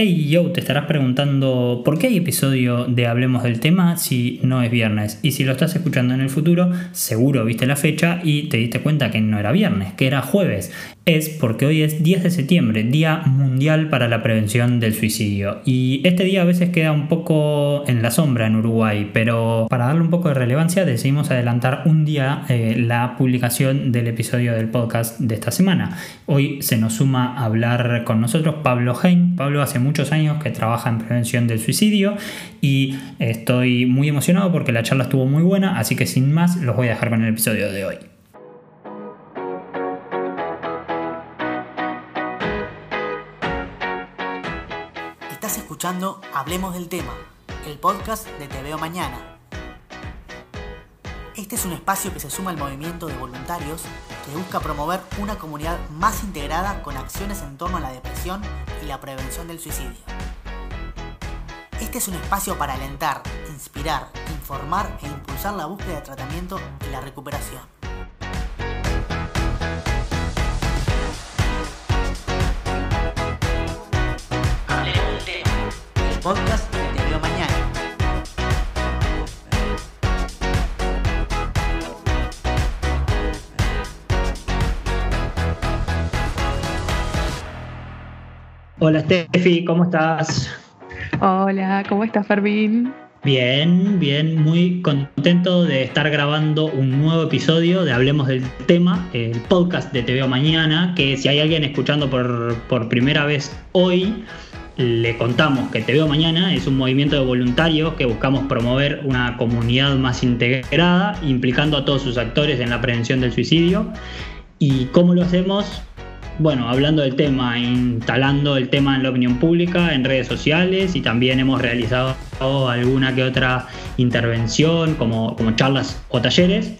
Hey yo, te estarás preguntando por qué hay episodio de Hablemos del tema si no es viernes. Y si lo estás escuchando en el futuro, seguro viste la fecha y te diste cuenta que no era viernes, que era jueves es porque hoy es 10 de septiembre, Día Mundial para la Prevención del Suicidio. Y este día a veces queda un poco en la sombra en Uruguay, pero para darle un poco de relevancia decidimos adelantar un día eh, la publicación del episodio del podcast de esta semana. Hoy se nos suma a hablar con nosotros Pablo Hein. Pablo hace muchos años que trabaja en prevención del suicidio y estoy muy emocionado porque la charla estuvo muy buena, así que sin más los voy a dejar con el episodio de hoy. Escuchando Hablemos del Tema, el podcast de Te Veo Mañana. Este es un espacio que se suma al movimiento de voluntarios que busca promover una comunidad más integrada con acciones en torno a la depresión y la prevención del suicidio. Este es un espacio para alentar, inspirar, informar e impulsar la búsqueda de tratamiento y la recuperación. Podcast Te Veo Mañana. Hola Steffi, ¿cómo estás? Hola, ¿cómo estás Fermín? Bien, bien, muy contento de estar grabando un nuevo episodio de Hablemos del Tema, el podcast de Te Veo Mañana, que si hay alguien escuchando por, por primera vez hoy, le contamos que Te Veo Mañana es un movimiento de voluntarios que buscamos promover una comunidad más integrada, implicando a todos sus actores en la prevención del suicidio. ¿Y cómo lo hacemos? Bueno, hablando del tema, instalando el tema en la opinión pública, en redes sociales y también hemos realizado alguna que otra intervención como, como charlas o talleres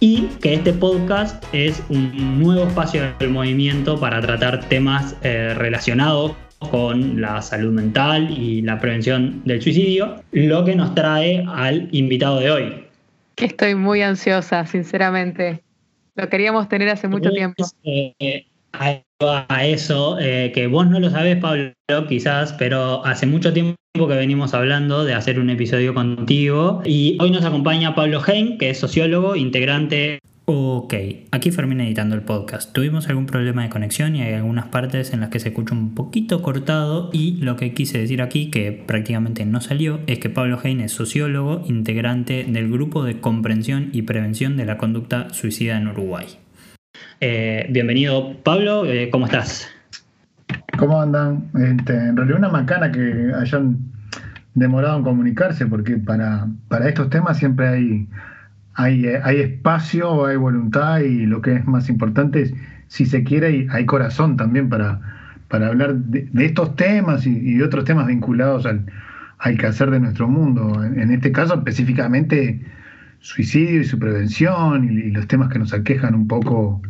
y que este podcast es un nuevo espacio del movimiento para tratar temas eh, relacionados con la salud mental y la prevención del suicidio, lo que nos trae al invitado de hoy. Estoy muy ansiosa, sinceramente. Lo queríamos tener hace mucho tiempo. Eh, a eso, eh, que vos no lo sabés, Pablo, quizás, pero hace mucho tiempo que venimos hablando de hacer un episodio contigo y hoy nos acompaña Pablo Hein, que es sociólogo, integrante Ok, aquí Fermín editando el podcast. Tuvimos algún problema de conexión y hay algunas partes en las que se escucha un poquito cortado y lo que quise decir aquí, que prácticamente no salió, es que Pablo Hein es sociólogo, integrante del grupo de comprensión y prevención de la conducta suicida en Uruguay. Eh, bienvenido Pablo, eh, ¿cómo estás? ¿Cómo andan? Este, en realidad una macana que hayan demorado en comunicarse porque para, para estos temas siempre hay hay, eh, hay espacio, hay voluntad y lo que es más importante es, si se quiere, hay corazón también para, para hablar de, estos temas y, de otros temas vinculados al, al quehacer de nuestro mundo. En, este caso, específicamente, suicidio y su prevención y, los temas que nos aquejan un poco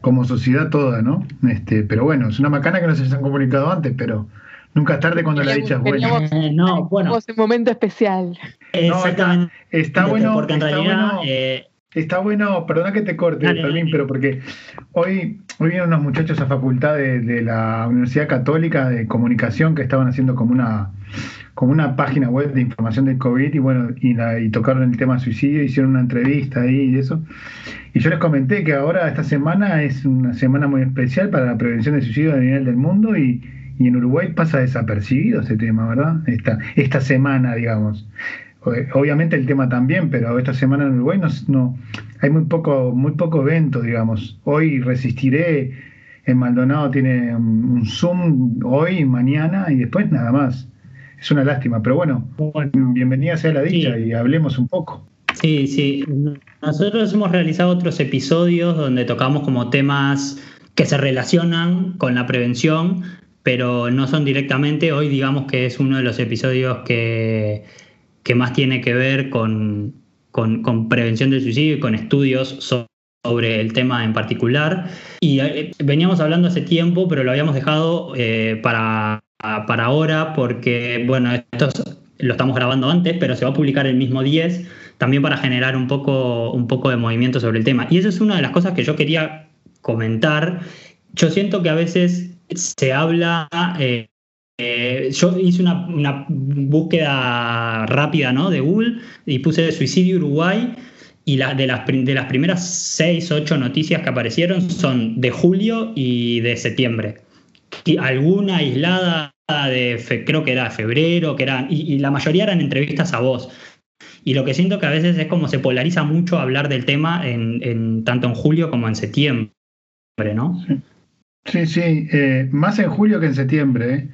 como sociedad toda, ¿no? Este, pero bueno, es una macana que no se han comunicado antes, pero nunca es tarde cuando la dicha es buena. no, bueno. un momento especial. Exactamente. está, bueno. Porque en realidad. Eh, está bueno, perdona que te corte, Fermín, pero porque hoy, hoy vienen unos muchachos a facultad de, la Universidad Católica de Comunicación que estaban haciendo como una, como una página web de información del COVID y bueno, y, y tocaron el tema suicidio, hicieron una entrevista ahí y eso. Y yo les comenté que ahora esta semana es una semana muy especial para la prevención del suicidio a nivel del mundo y, y en Uruguay pasa desapercibido ese tema, ¿verdad? Esta, esta semana, digamos. Obviamente el tema también, pero esta semana en Uruguay no, hay muy poco, muy poco evento, digamos. Hoy resistiré, en Maldonado tiene un Zoom hoy, mañana y después nada más. Es una lástima, pero bueno, bienvenida sea la dicha y hablemos un poco. Sí, sí. Nosotros hemos realizado otros episodios donde tocamos como temas que se relacionan con la prevención, pero no son directamente. Hoy digamos que es uno de los episodios que que más tiene que ver con, prevención del suicidio y con estudios sobre el tema en particular. Y eh, veníamos hablando hace tiempo, pero lo habíamos dejado eh, para, para ahora porque, bueno, esto lo estamos grabando antes, pero se va a publicar el mismo 10, también para generar un poco, un poco de movimiento sobre el tema. Y eso es una de las cosas que yo quería comentar. Yo siento que a veces se habla... Eh, eh, yo hice una, búsqueda rápida ¿no? de Google y puse suicidio Uruguay y de, las, de las primeras seis, ocho noticias que aparecieron son de julio y de septiembre. Y alguna aislada de, creo que era de febrero, que eran, y, la mayoría eran entrevistas a vos. Y lo que siento que a veces es como se polariza mucho hablar del tema en, tanto en julio como en septiembre, ¿no? Sí, sí, eh, más en julio que en septiembre. ¿eh?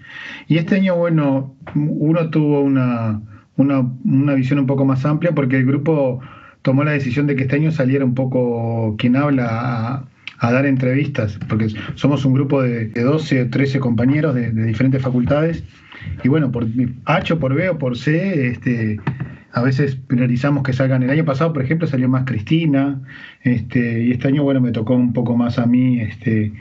Y este año, bueno, uno tuvo una, una, visión un poco más amplia porque el grupo tomó la decisión de que este año saliera un poco quien habla a, dar entrevistas, porque somos un grupo de, 12 o 13 compañeros de, diferentes facultades. Y bueno, por H por B o por C, este, a veces priorizamos que salgan. El año pasado, por ejemplo, salió más Cristina, este, y este año, bueno, me tocó un poco más a mí este,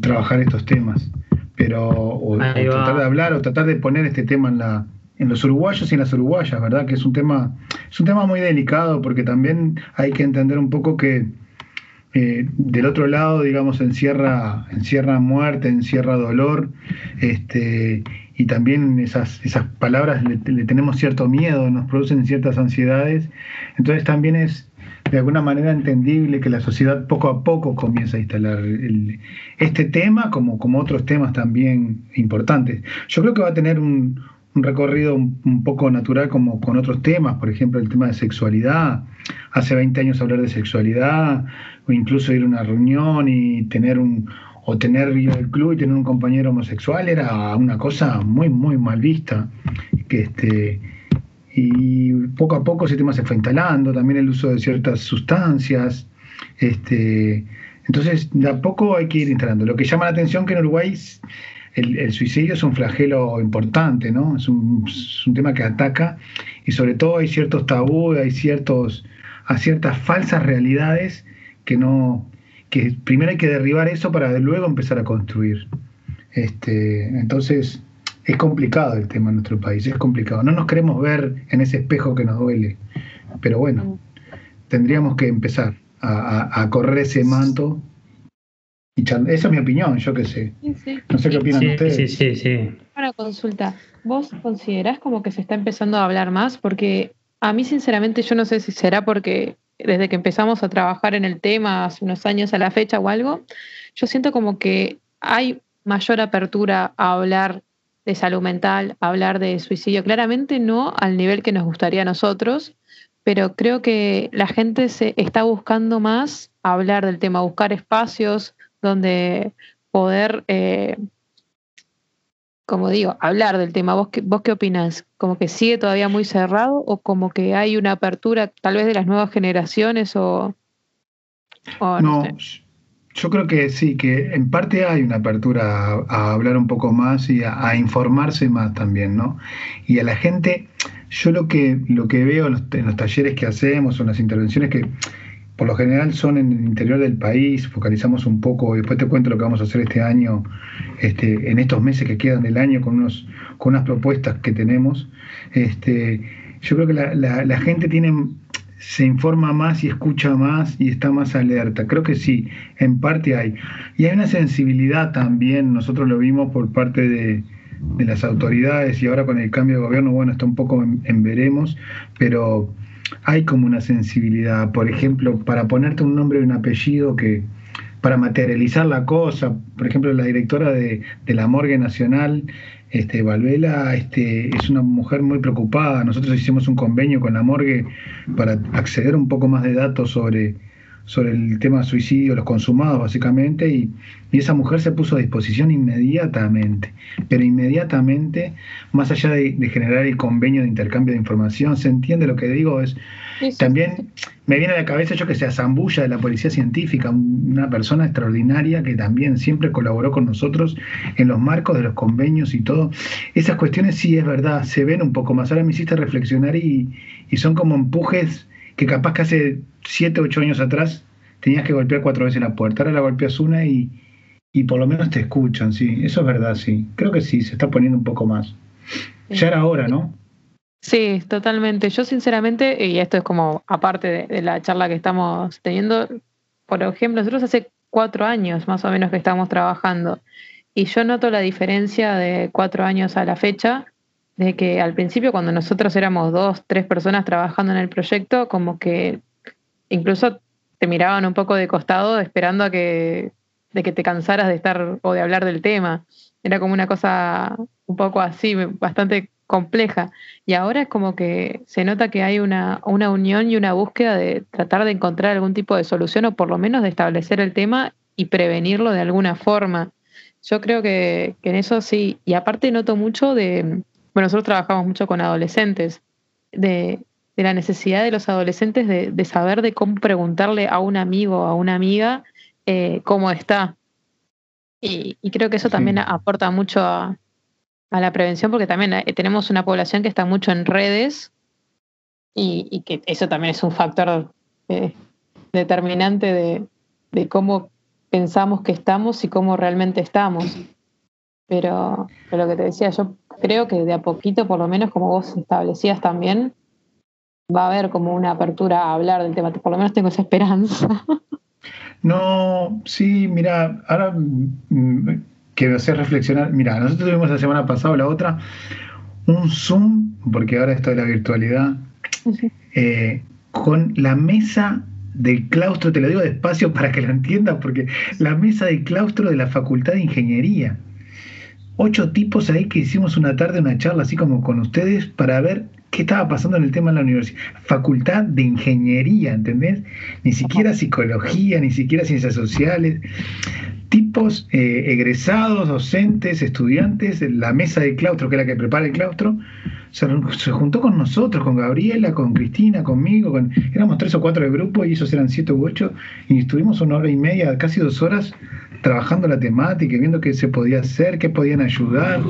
trabajar estos temas. Pero, o, tratar de hablar o tratar de poner este tema en la en los uruguayos y en las uruguayas, ¿verdad? Que es un tema, es un tema muy delicado porque también hay que entender un poco que eh, del otro lado, digamos, encierra, encierra muerte, encierra dolor, este, y también esas, esas palabras le, tenemos cierto miedo, nos producen ciertas ansiedades. Entonces también es de alguna manera entendible que la sociedad poco a poco comienza a instalar este tema como, como otros temas también importantes. Yo creo que va a tener un, recorrido un, poco natural como con otros temas, por ejemplo el tema de sexualidad. Hace 20 años hablar de sexualidad, o incluso ir a una reunión y tener un, o tener ir al club y tener un compañero homosexual era una cosa muy, muy mal vista. Que este, y poco a poco ese tema se fue instalando, también el uso de ciertas sustancias. Este, entonces, de a poco hay que ir instalando. Lo que llama la atención que en Uruguay el, suicidio es un flagelo importante, ¿no? Es un, tema que ataca y sobre todo hay ciertos tabúes, hay ciertos, a ciertas falsas realidades que no, que primero hay que derribar eso para luego empezar a construir. Este, entonces, es complicado el tema en nuestro país, es complicado. No nos queremos ver en ese espejo que nos duele, pero bueno, tendríamos que empezar a, correr ese manto. Y esa es mi opinión, yo qué sé. No sé qué opinan ustedes. Sí, sí, sí. Una consulta. ¿Vos considerás como que se está empezando a hablar más? Porque a mí, sinceramente, yo no sé si será porque desde que empezamos a trabajar en el tema hace unos años a la fecha o algo, yo siento como que hay mayor apertura a hablar de salud mental, hablar de suicidio. Claramente no al nivel que nos gustaría a nosotros, pero creo que la gente se está buscando más hablar del tema, buscar espacios donde poder, eh, como digo, hablar del tema. ¿Vos qué, ¿Vos qué opinás? ¿Como que sigue todavía muy cerrado o como que hay una apertura tal vez de las nuevas generaciones o... no, yo creo que sí, que en parte hay una apertura a, hablar un poco más y a, informarse más también, ¿no? Y a la gente, yo lo que, lo que veo en los, talleres que hacemos o en las intervenciones que por lo general son en el interior del país, focalizamos un poco, y después te cuento lo que vamos a hacer este año, este, en estos meses que quedan del año, con, unos, con unas propuestas que tenemos. Este, yo creo que la, la, la gente tiene se informa más y escucha más y está más alerta. Creo que sí, en parte hay. Y hay una sensibilidad también, nosotros lo vimos por parte de, las autoridades y ahora con el cambio de gobierno, bueno, está un poco en, veremos, pero hay como una sensibilidad. Por ejemplo, para ponerte un nombre y un apellido que para materializar la cosa, por ejemplo, la directora de, de la Morgue Nacional este, Valvela este, es una mujer muy preocupada. Nosotros hicimos un convenio con la morgue para acceder un poco más de datos sobre, sobre el tema de suicidio, los consumados básicamente, y, esa mujer se puso a disposición inmediatamente, pero inmediatamente, más allá de, generar el convenio de intercambio de información, se entiende lo que digo, es también me viene a la cabeza yo que sea Zambulla de la Policía Científica, una persona extraordinaria que también siempre colaboró con nosotros en los marcos de los convenios y todo. Esas cuestiones sí es verdad, se ven un poco más. Ahora me hiciste reflexionar y, y son como empujes que capaz que hace 7, 8 años atrás tenías que golpear cuatro veces la puerta. Ahora la golpeas una y, y por lo menos te escuchan, sí. Eso es verdad, sí. Creo que sí, se está poniendo un poco más. Ya era hora, ¿no? Sí, totalmente. Yo sinceramente, y esto es como aparte de, la charla que estamos teniendo, por ejemplo, nosotros hace cuatro años más o menos que estamos trabajando y yo noto la diferencia de cuatro años a la fecha, de que al principio cuando nosotros éramos dos, tres personas trabajando en el proyecto, como que incluso te miraban un poco de costado esperando a que, de que te cansaras de estar o de hablar del tema. Era como una cosa un poco así, bastante compleja. Y ahora es como que se nota que hay una, una unión y una búsqueda de tratar de encontrar algún tipo de solución o por lo menos de establecer el tema y prevenirlo de alguna forma. Yo creo que, en eso sí. Y aparte noto mucho de, bueno, nosotros trabajamos mucho con adolescentes, de, la necesidad de los adolescentes de, saber de cómo preguntarle a un amigo o a una amiga eh, cómo está. Y, creo que eso también aporta mucho a, a la prevención porque también eh, tenemos una población que está mucho en redes y, que eso también es un factor eh, determinante de, cómo pensamos que estamos y cómo realmente estamos. Pero, lo que te decía, yo creo que de a poquito, por lo menos como vos establecías también, va a haber como una apertura a hablar del tema. Por lo menos tengo esa esperanza. No, sí, mira, ahora mm, que me hace reflexionar. Mira, nosotros tuvimos la semana pasada o la otra un Zoom, porque ahora esto de la virtualidad, eh, con la mesa del claustro, te lo digo despacio para que lo entiendas, porque la mesa del claustro de la Facultad de Ingeniería. Ocho tipos ahí que hicimos una tarde, una charla así como con ustedes para ver qué estaba pasando en el tema en la universidad. Facultad de Ingeniería, ¿entendés? Ni siquiera psicología, ni siquiera ciencias sociales tipos eh, egresados, docentes, estudiantes, la mesa de claustro, que es la que prepara el claustro, se, juntó con nosotros, con Gabriela, con Cristina, conmigo, con, éramos tres o cuatro de grupo y esos eran siete u ocho, y estuvimos una hora y media, casi dos horas, trabajando la temática, viendo qué se podía hacer, qué podían ayudar.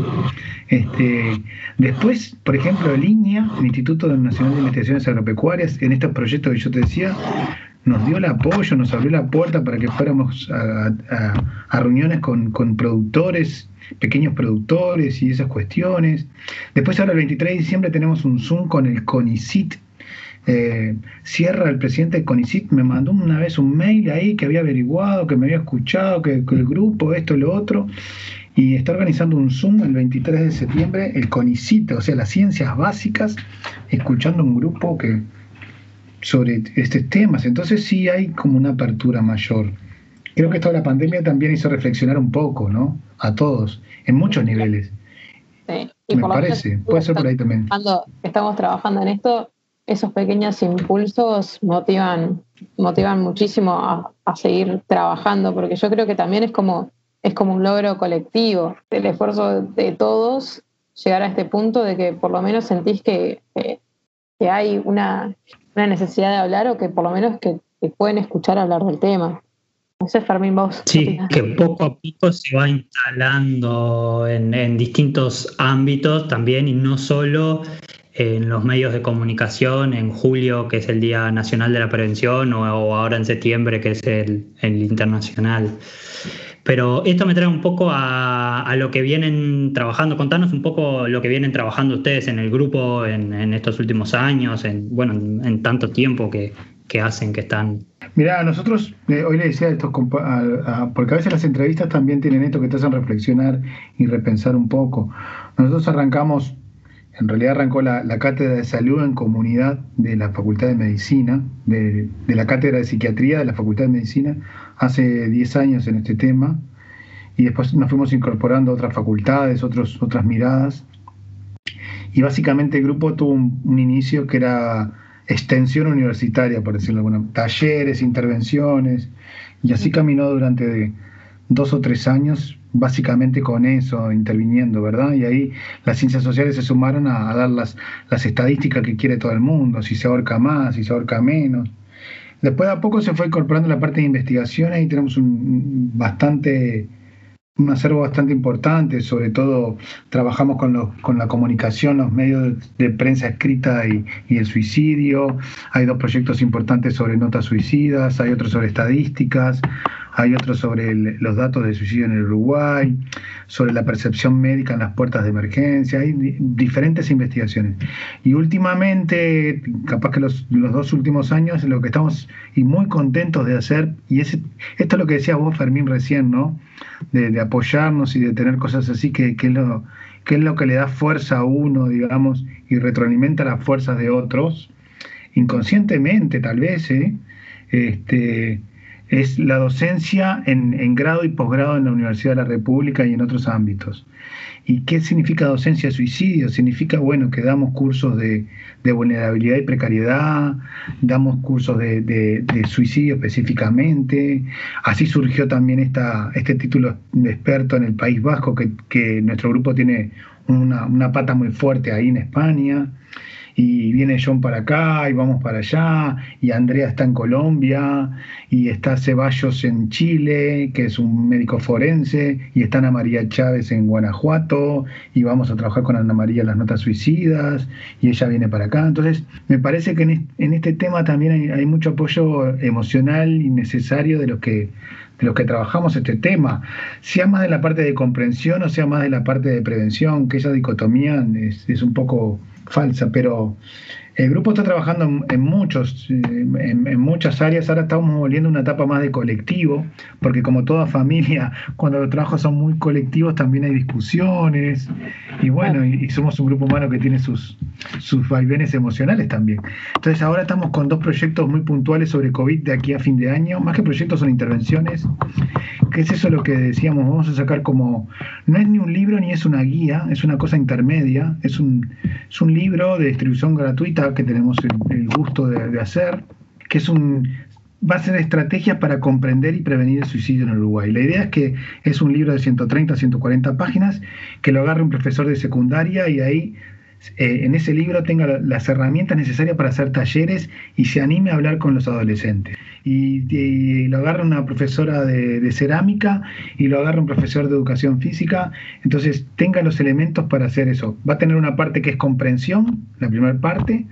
Este, después, por ejemplo, Línea, el Instituto Nacional de Investigaciones Agropecuarias, en estos proyectos que yo te decía, nos dio el apoyo, nos abrió la puerta para que fuéramos a, reuniones con, productores, pequeños productores y esas cuestiones. Después ahora el 23 de diciembre tenemos un Zoom con el CONICIT. Eh, Sierra, el presidente del CONICIT, me mandó una vez un mail ahí que había averiguado, que me había escuchado, que, que el grupo, esto y lo otro y está organizando un Zoom el 23 de septiembre, el CONICIT, o sea, las ciencias básicas, escuchando un grupo que, sobre estos temas. Entonces sí hay como una apertura mayor. Creo que esto de la pandemia también hizo reflexionar un poco, ¿no? A todos, en muchos niveles. Sí. Me parece, puede ser por ahí también. Cuando estamos trabajando en esto, esos pequeños impulsos motivan, motivan muchísimo a, seguir trabajando, porque yo creo que también es como, es como un logro colectivo, el esfuerzo de todos llegar a este punto de que por lo menos sentís que, que hay una, una necesidad de hablar o que por lo menos que te pueden escuchar hablar del tema. No sé, Fermín, vos. Sí, que poco a poco se va instalando en, distintos ámbitos también y no solo en los medios de comunicación, en julio, que es el Día Nacional de la Prevención, o, ahora en septiembre, que es el, internacional. Pero esto me trae un poco a, lo que vienen trabajando. Contanos un poco lo que vienen trabajando ustedes en el grupo en, estos últimos años, en, bueno, en, tanto tiempo que, hacen, que están. Mira, nosotros eh, hoy le decía esto, porque a veces las entrevistas también tienen esto que te hacen reflexionar y repensar un poco. Nosotros arrancamos en realidad arrancó la, cátedra de salud en comunidad de la Facultad de Medicina, de, la cátedra de psiquiatría de la Facultad de Medicina, hace 10 años en este tema, y después nos fuimos incorporando otras facultades, otros, otras miradas, y básicamente el grupo tuvo un, inicio que era extensión universitaria, por decirlo de alguna talleres, intervenciones, y así caminó durante dos o tres años básicamente con eso interviniendo, ¿verdad? Y ahí las ciencias sociales se sumaron a, dar las, las, estadísticas que quiere todo el mundo, si se ahorca más, si se ahorca menos. Después de a poco se fue incorporando la parte de investigación y tenemos un bastante un acervo bastante importante, sobre todo trabajamos con, los, con la comunicación, los medios de prensa escrita y, y, el suicidio, hay dos proyectos importantes sobre notas suicidas, hay otros sobre estadísticas, hay otro sobre los datos de suicidio en el Uruguay, sobre la percepción médica en las puertas de emergencia, hay diferentes investigaciones. Y últimamente, capaz que los, dos últimos años, lo que estamos y muy contentos de hacer, y es, esto es lo que decía vos, Fermín, recién, ¿no? De, apoyarnos y de tener cosas así, que, que, es lo, que es lo que le da fuerza a uno, digamos, y retroalimenta las fuerzas de otros, inconscientemente tal vez, ¿eh? Este, es la docencia en, grado y posgrado en la Universidad de la República y en otros ámbitos. ¿Y qué significa docencia suicidio? Significa, bueno, que damos cursos de, vulnerabilidad y precariedad, damos cursos de, suicidio específicamente. Así surgió también esta, este título de experto en el País Vasco, que, nuestro grupo tiene una, una pata muy fuerte ahí en España y viene John para acá y vamos para allá, y Andrea está en Colombia, y está Ceballos en Chile, que es un médico forense, y está Ana María Chávez en Guanajuato, y vamos a trabajar con Ana María las notas suicidas, y ella viene para acá. Entonces, me parece que en este tema también hay, mucho apoyo emocional y necesario de los que de los que trabajamos este tema, sea más de la parte de comprensión o sea más de la parte de prevención, que esa dicotomía es, es un poco falsa, pero el grupo está trabajando en, muchos, eh, en, muchas áreas. Ahora estamos volviendo a una etapa más de colectivo, porque como toda familia, cuando los trabajos son muy colectivos, también hay discusiones. Y bueno, y, somos un grupo humano que tiene sus, sus vaivenes emocionales también. Entonces ahora estamos con dos proyectos muy puntuales sobre COVID de aquí a fin de año. Más que proyectos son intervenciones. ¿Qué es eso lo que decíamos? Vamos a sacar como, no es ni un libro ni es una guía, es una cosa intermedia. Es un, es un libro de distribución gratuita que tenemos el, gusto de, hacer, que es un, va a ser estrategias para comprender y prevenir el suicidio en Uruguay. La idea es que es un libro de 130 140 páginas, que lo agarre un profesor de secundaria y ahí eh, en ese libro tenga las herramientas necesarias para hacer talleres y se anime a hablar con los adolescentes. Y, lo agarra una profesora de, de, cerámica y lo agarra un profesor de educación física, entonces tenga los elementos para hacer eso. Va a tener una parte que es comprensión, la primera parte,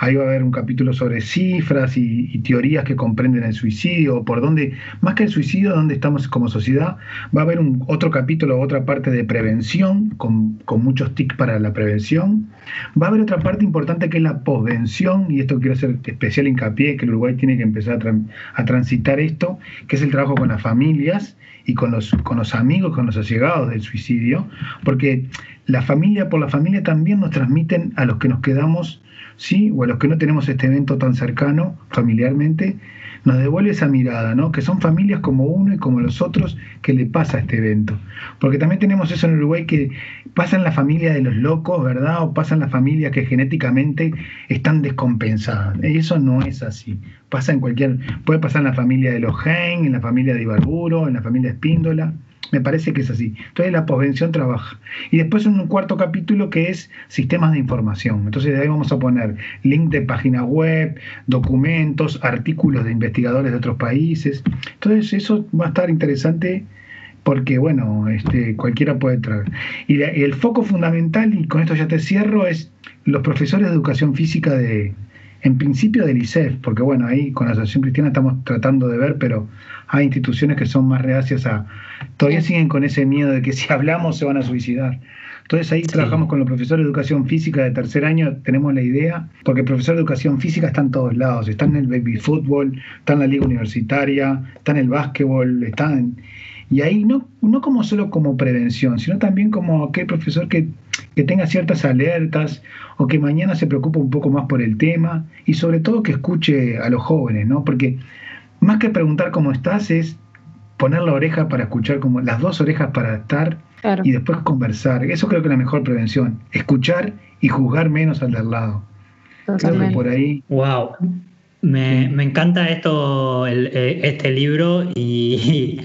Ahí va a haber un capítulo sobre cifras y, teorías que comprenden el suicidio, por dónde, más que el suicidio, dónde estamos como sociedad. Va a haber un, otro capítulo, otra parte de prevención, con, muchos tics para la prevención. Va a haber otra parte importante que es la posvención, y esto quiero hacer especial hincapié, que el Uruguay tiene que empezar a, transitar esto, que es el trabajo con las familias y con los, con los amigos, con los allegados del suicidio, porque la familia por la familia también nos transmiten a los que nos quedamos ¿sí? o a los que no tenemos este evento tan cercano familiarmente, nos devuelve esa mirada, ¿no? que son familias como uno y como los otros que le pasa este evento. Porque también tenemos eso en Uruguay que pasa en la familia de los locos, ¿verdad? O pasa en las familias que genéticamente están descompensadas. Eso no es así. Pasa en cualquier, puede pasar en la familia de los Gen, en la familia de Ibarburo, en la familia Espíndola. Me parece que es así. Entonces la posvención trabaja. Y después un cuarto capítulo que es sistemas de información. Entonces de ahí vamos a poner link de página web, documentos, artículos de investigadores de otros países. Entonces eso va a estar interesante porque bueno, este, cualquiera puede traer. Y, el foco fundamental, y con esto ya te cierro, es los profesores de educación física de, en principio del ICEF, porque bueno, ahí con la Asociación Cristiana estamos tratando de ver, pero hay instituciones que son más reacias a, todavía siguen con ese miedo de que si hablamos se van a suicidar. Entonces ahí trabajamos con los profesores de educación física de tercer año, tenemos la idea, porque el profesor de educación física está en todos lados, está en el baby fútbol, está en la liga universitaria, está en el básquetbol, está en... Y ahí no, no como solo como prevención, sino también como aquel profesor que, que tenga ciertas alertas o que mañana se preocupe un poco más por el tema y sobre todo que escuche a los jóvenes, ¿no? Porque más que preguntar cómo estás, es poner la oreja para escuchar, como las dos orejas para estar y después conversar. Eso creo que es la mejor prevención. Escuchar y juzgar menos al de al lado. Creo que por ahí. Wow. Me, encanta esto, eh, este libro y,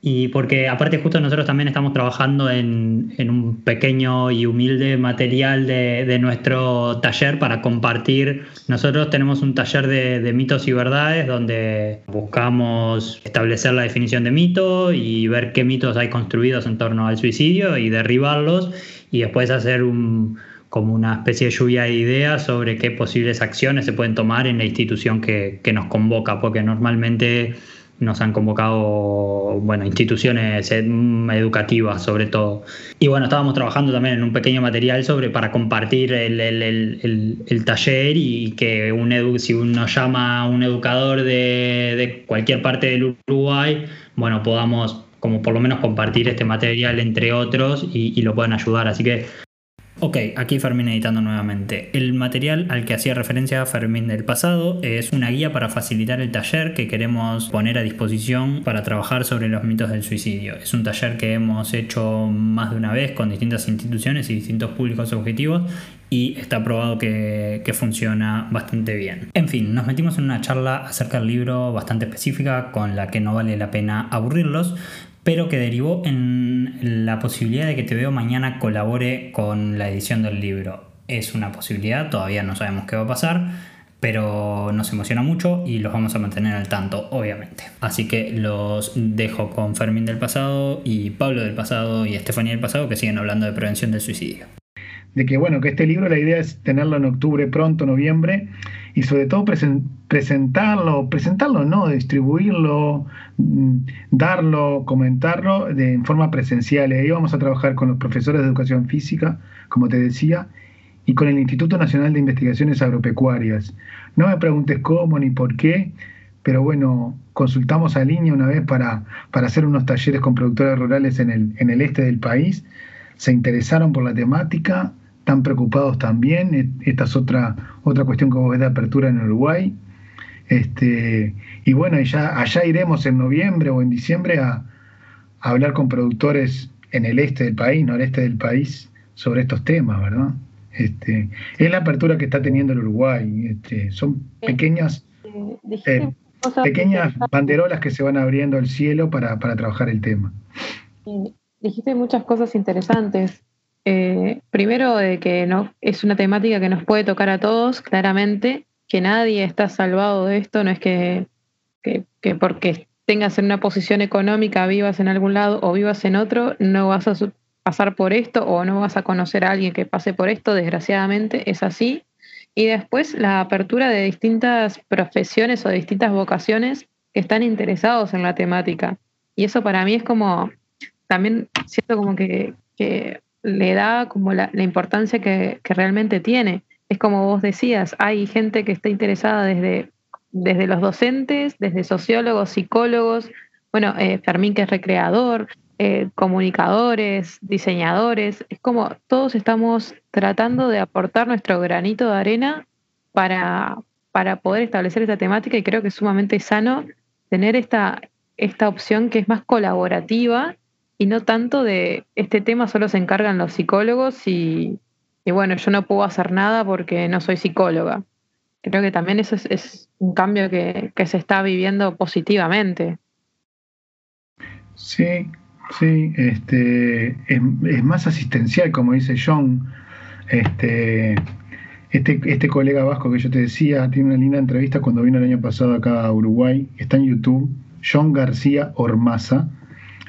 y porque aparte justo nosotros también estamos trabajando en, un pequeño y humilde material de, nuestro taller para compartir. Nosotros tenemos un taller de, mitos y verdades donde buscamos establecer la definición de mito y ver qué mitos hay construidos en torno al suicidio y derribarlos y después hacer un, como una especie de lluvia de ideas sobre qué posibles acciones se pueden tomar en la institución que, que nos convoca, porque normalmente nos han convocado, bueno, instituciones educativas sobre todo. Y bueno, estábamos trabajando también en un pequeño material sobre para compartir el, taller y que un edu, si uno llama a un educador de, cualquier parte del Uruguay, bueno, podamos como por lo menos compartir este material entre otros y, y lo puedan ayudar. Así que Ok, aquí Fermín editando nuevamente. El material al que hacía referencia Fermín del pasado es una guía para facilitar el taller que queremos poner a disposición para trabajar sobre los mitos del suicidio. Es un taller que hemos hecho más de una vez con distintas instituciones y distintos públicos objetivos y está probado que, que, funciona bastante bien. En fin, nos metimos en una charla acerca del libro bastante específica con la que no vale la pena aburrirlos, pero que derivó en la posibilidad de que Te Veo Mañana colabore con la edición del libro. Es una posibilidad, todavía no sabemos qué va a pasar, pero nos emociona mucho y los vamos a mantener al tanto, obviamente. Así que los dejo con Fermín del pasado y Pablo del pasado y Estefanía del pasado que siguen hablando de prevención del suicidio. De que bueno, que este libro la idea es tenerlo en octubre, pronto, noviembre, y sobre todo presentarlo, presentarlo, no, distribuirlo, mm, darlo, comentarlo de, en forma presencial. Ahí vamos a trabajar con los profesores de educación física, como te decía, y con el Instituto Nacional de Investigaciones Agropecuarias. No me preguntes cómo ni por qué, pero bueno, consultamos a Línea una vez para, para hacer unos talleres con productores rurales en el, en el este del país. Se interesaron por la temática, están preocupados también. E, esta es otra, otra cuestión que vos ves de apertura en Uruguay. Este, y bueno, ya, allá iremos en noviembre o en diciembre a, hablar con productores en el este del país, noreste del país, sobre estos temas, ¿verdad? Este, es la apertura que está teniendo el Uruguay. Este, son pequeñas, eh, pequeñas banderolas que se van abriendo al cielo para, para trabajar el tema. Dijiste muchas cosas interesantes. Eh, primero, de que no, es una temática que nos puede tocar a todos, claramente, que nadie está salvado de esto, no es que, que, porque tengas en una posición económica, vivas en algún lado o vivas en otro, no vas a pasar por esto o no vas a conocer a alguien que pase por esto, desgraciadamente es así. Y después la apertura de distintas profesiones o distintas vocaciones que están interesados en la temática. Y eso para mí es como, también siento como que, que le da como la, importancia que, realmente tiene. Es como vos decías, hay gente que está interesada desde, desde los docentes, desde sociólogos, psicólogos, bueno, eh, Fermín que es recreador, eh, comunicadores, diseñadores, es como todos estamos tratando de aportar nuestro granito de arena para, para poder establecer esta temática y creo que es sumamente sano tener esta, esta opción que es más colaborativa y no tanto de este tema solo se encargan los psicólogos y, bueno, yo no puedo hacer nada porque no soy psicóloga. Creo que también eso es, un cambio que, se está viviendo positivamente. Sí, sí, este, es, más asistencial, como dice John. Este, este, este colega vasco que yo te decía tiene una linda entrevista cuando vino el año pasado acá a Uruguay, está en YouTube, John García Ormaza,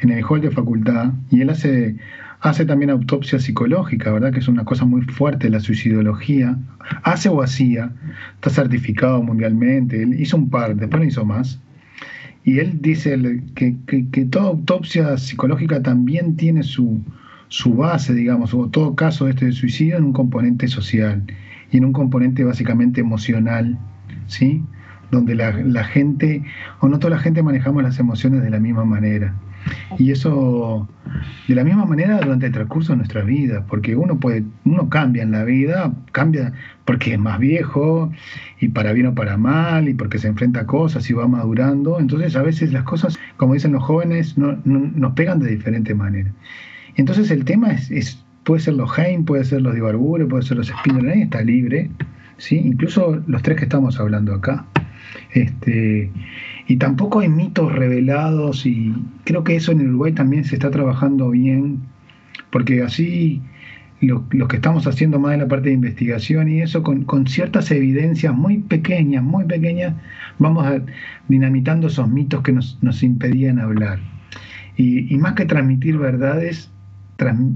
en el hall de facultad y él hace, hace también autopsia psicológica, ¿verdad? Que es una cosa muy fuerte la suicidología. Hace o hacía, está certificado mundialmente, él hizo un par, después no hizo más. Y él dice que, que, toda autopsia psicológica también tiene su, su base, digamos, o todo caso este de suicidio en un componente social y en un componente básicamente emocional, ¿sí? Donde la, la gente, o no toda la gente manejamos las emociones de la misma manera. Y eso, de la misma manera, durante el transcurso de nuestra vida, porque uno puede, uno cambia en la vida, cambia porque es más viejo, y para bien o para mal, y porque se enfrenta a cosas y va madurando. Entonces, a veces las cosas, como dicen los jóvenes, no, nos pegan de diferente manera. Entonces, el tema es, puede ser los Heim, puede ser los Dibarbure, puede ser los Spindler, está libre, ¿sí? incluso los tres que estamos hablando acá. Este, y tampoco hay mitos revelados y creo que eso en Uruguay también se está trabajando bien, porque así lo, que estamos haciendo más en la parte de investigación y eso con, ciertas evidencias muy pequeñas, muy pequeñas, vamos a, dinamitando esos mitos que nos, impedían hablar. Y, más que transmitir verdades,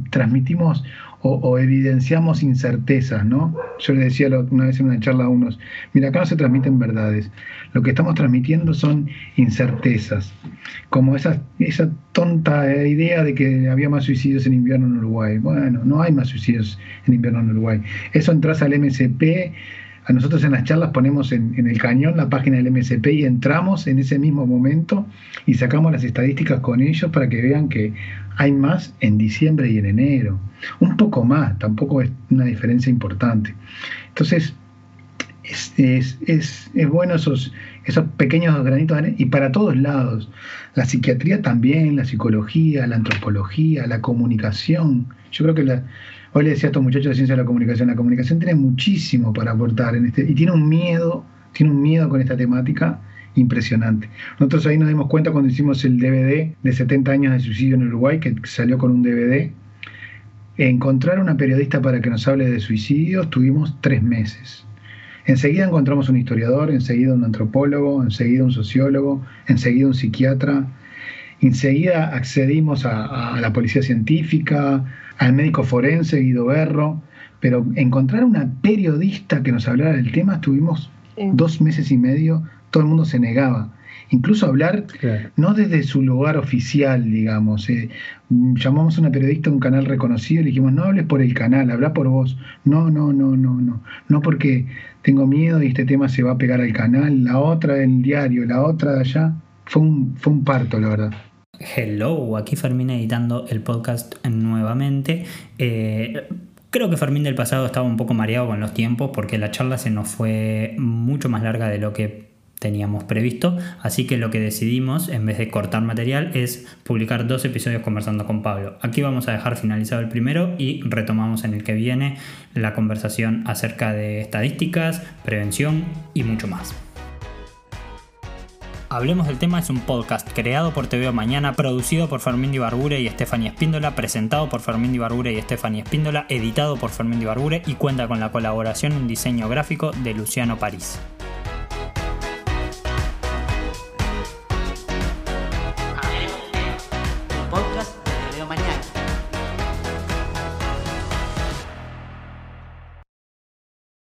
transmitimos o, evidenciamos incertezas, ¿no? Yo le decía una vez en una charla a unos, mira, acá no se transmiten verdades, lo que estamos transmitiendo son incertezas, como esa, esa tonta idea de que había más suicidios en invierno en Uruguay. Bueno, no hay más suicidios en invierno en Uruguay. Eso entras al MSP, a nosotros en las charlas ponemos en, el cañón la página del MSP y entramos en ese mismo momento y sacamos las estadísticas con ellos para que vean que hay más en diciembre y en enero. Un poco más, tampoco es una diferencia importante. Entonces, es, es, bueno esos, esos pequeños granitos y para todos lados. La psiquiatría también, la psicología, la antropología, la comunicación. Yo creo que la, hoy le decía a estos muchachos de ciencia de la comunicación, la comunicación tiene muchísimo para aportar en este, y tiene un miedo, tiene un miedo con esta temática impresionante. Nosotros ahí nos dimos cuenta cuando hicimos el DVD de 70 años de suicidio en Uruguay, que salió con un DVD. Encontrar una periodista para que nos hable de suicidios tuvimos tres meses. Enseguida encontramos un historiador, enseguida un antropólogo, enseguida un sociólogo, enseguida un psiquiatra. Enseguida accedimos a, la policía científica, al médico forense Guido Berro, pero encontrar una periodista que nos hablara del tema tuvimos dos meses y medio todo el mundo se negaba. Incluso hablar, no desde su lugar oficial, digamos. Eh, llamamos a una periodista a un canal reconocido y le dijimos, no hables por el canal, habla por vos. No, no, no, no, no. No porque tengo miedo y este tema se va a pegar al canal, la otra del diario, la otra de allá. Fue un, fue un parto, la verdad. Hello, aquí Fermín editando el podcast Eh, Creo que Fermín del pasado estaba un poco mareado con los tiempos porque la charla se nos fue mucho más larga de lo que teníamos previsto, así que lo que decidimos, en vez de cortar material, es publicar dos episodios conversando con Pablo. Aquí vamos a dejar finalizado el primero y retomamos en el que viene la conversación acerca de estadísticas, prevención y mucho más. Hablemos del tema es un podcast creado por TV Mañana, producido por Fermín Barbure y Stephanie Espíndola, presentado por Fermín Barbure y Stephanie Espíndola, editado por Fermín Barbure y cuenta con la colaboración en diseño gráfico de Luciano París.